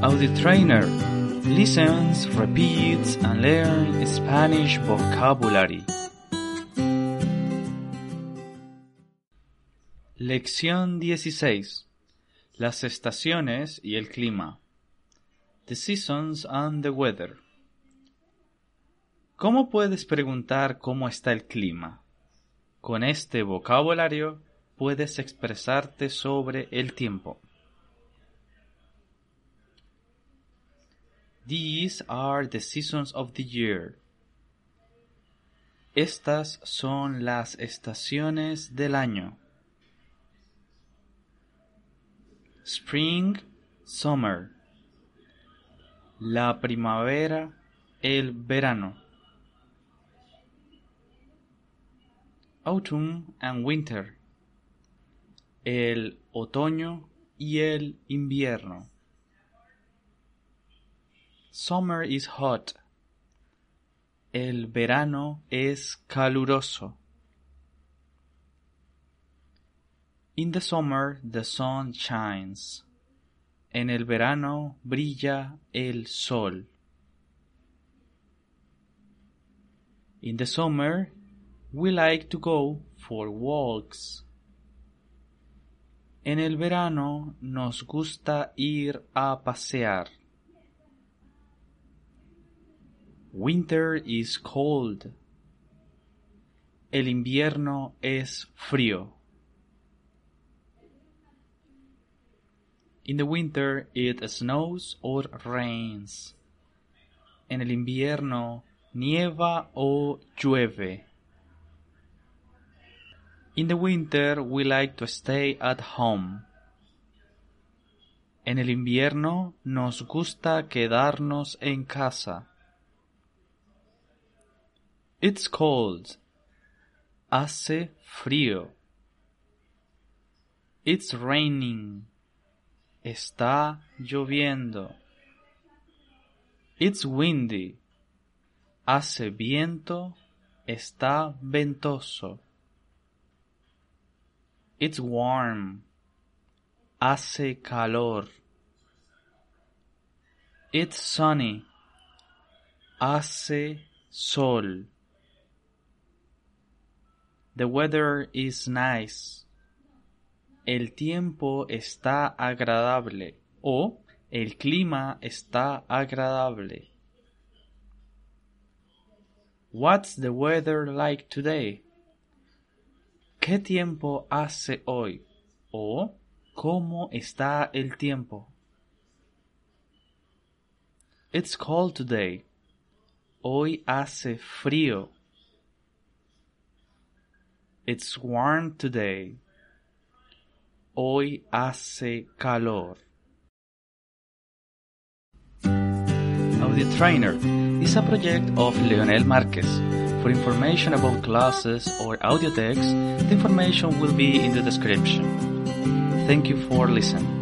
Audio Trainer listens, repeats, and learn Spanish vocabulary. Lección 16. Las estaciones y el clima. The seasons and the weather. ¿Cómo puedes preguntar cómo está el clima? Con este vocabulario puedes expresarte sobre el tiempo. These are the seasons of the year. Estas son las estaciones del año. Spring, summer. La primavera, el verano. Autumn and winter. El otoño y el invierno. Summer is hot. El verano es caluroso. In the summer the sun shines. En el verano brilla el sol. In the summer we like to go for walks. En el verano nos gusta ir a pasear. Winter is cold. El invierno es frío. In the winter it snows or rains. En el invierno nieva o llueve. In the winter we like to stay at home. En el invierno nos gusta quedarnos en casa. It's cold. Hace frío. It's raining. Está lloviendo. It's windy. Hace viento. Está ventoso. It's warm. Hace calor. It's sunny. Hace sol. The weather is nice. El tiempo está agradable o el clima está agradable. What's the weather like today? ¿Qué tiempo hace hoy? o ¿cómo está el tiempo? It's cold today. Hoy hace frío. It's warm today. Hoy hace calor. Audio Trainer is a project of Leonel Marquez. For information about classes or audio text, the information will be in the description. Thank you for listening.